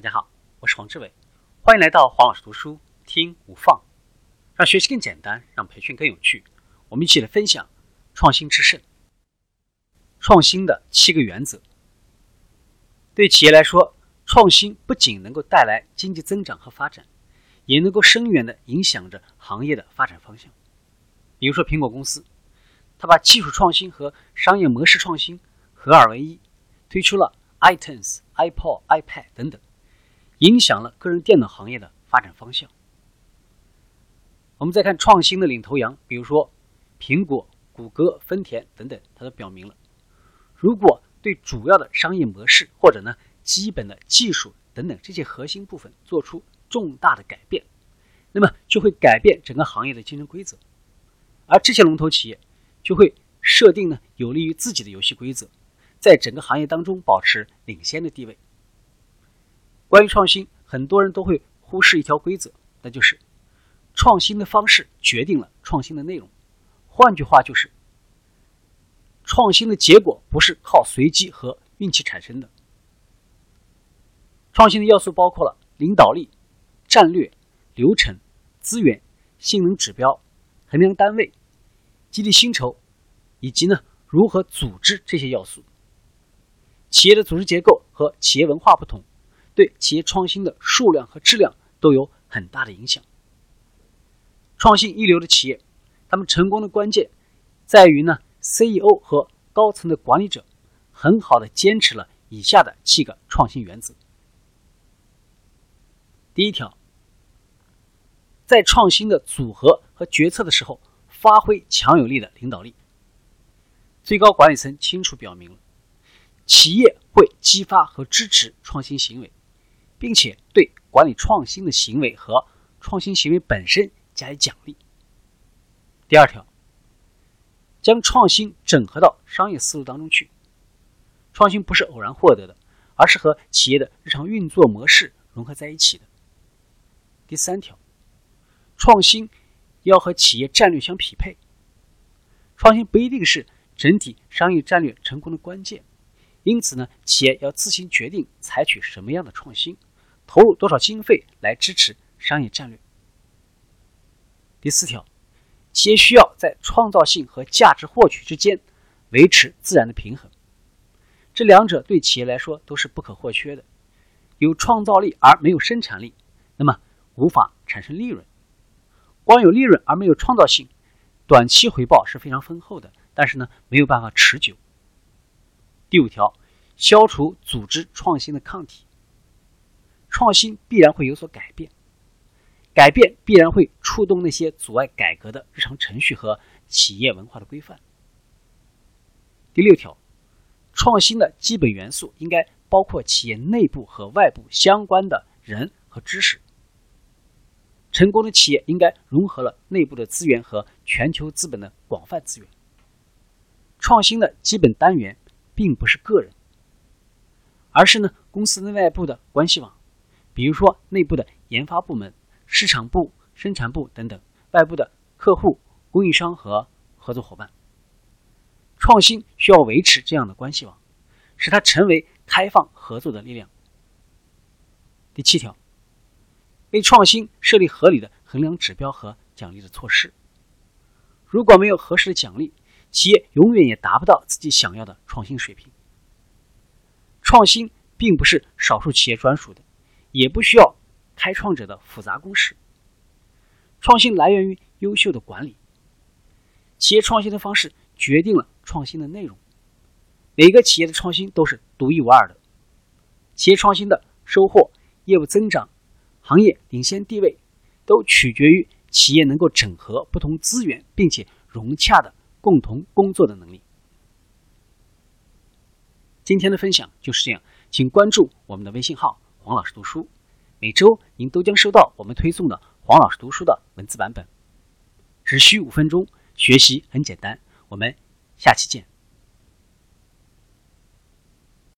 大家好，我是黄志伟，欢迎来到黄老师读书听无放，让学习更简单，让培训更有趣。我们一起来分享创新制胜。创新的七个原则，对企业来说，创新不仅能够带来经济增长和发展，也能够深远的影响着行业的发展方向。比如说苹果公司，它把技术创新和商业模式创新合二为一，推出了 iTunes、iPod、iPad 等等。影响了个人电脑行业的发展方向。我们再看创新的领头羊，比如说苹果、谷歌、丰田等等，它都表明了，如果对主要的商业模式或者呢基本的技术等等这些核心部分做出重大的改变，那么就会改变整个行业的竞争规则，而这些龙头企业就会设定呢有利于自己的游戏规则，在整个行业当中保持领先的地位。关于创新，很多人都会忽视一条规则，那就是创新的方式决定了创新的内容。换句话就是，创新的结果不是靠随机和运气产生的。创新的要素包括了领导力、战略、流程、资源、性能指标、衡量单位、激励薪酬，以及呢如何组织这些要素。企业的组织结构和企业文化不同。对企业创新的数量和质量都有很大的影响。创新一流的企业，他们成功的关键在于呢，CEO 和高层的管理者很好的坚持了以下的七个创新原则。第一条，在创新的组合和决策的时候，发挥强有力的领导力。最高管理层清楚表明了，企业会激发和支持创新行为。并且对管理创新的行为和创新行为本身加以奖励。第二条，将创新整合到商业思路当中去。创新不是偶然获得的，而是和企业的日常运作模式融合在一起的。第三条，创新要和企业战略相匹配。创新不一定是整体商业战略成功的关键，因此呢，企业要自行决定采取什么样的创新。投入多少经费来支持商业战略？第四条，企业需要在创造性和价值获取之间维持自然的平衡，这两者对企业来说都是不可或缺的。有创造力而没有生产力，那么无法产生利润；光有利润而没有创造性，短期回报是非常丰厚的，但是呢没有办法持久。第五条，消除组织创新的抗体。创新必然会有所改变，改变必然会触动那些阻碍改革的日常程序和企业文化的规范。第六条，创新的基本元素应该包括企业内部和外部相关的人和知识。成功的企业应该融合了内部的资源和全球资本的广泛资源。创新的基本单元并不是个人，而是呢公司内外部的关系网。比如说，内部的研发部门、市场部、生产部等等；外部的客户、供应商和合作伙伴。创新需要维持这样的关系网，使它成为开放合作的力量。第七条，为创新设立合理的衡量指标和奖励的措施。如果没有合适的奖励，企业永远也达不到自己想要的创新水平。创新并不是少数企业专属的。也不需要开创者的复杂公式。创新来源于优秀的管理。企业创新的方式决定了创新的内容。每个企业的创新都是独一无二的。企业创新的收获、业务增长、行业领先地位，都取决于企业能够整合不同资源，并且融洽的共同工作的能力。今天的分享就是这样，请关注我们的微信号。黄老师读书，每周您都将收到我们推送的黄老师读书的文字版本，只需五分钟，学习很简单。我们下期见。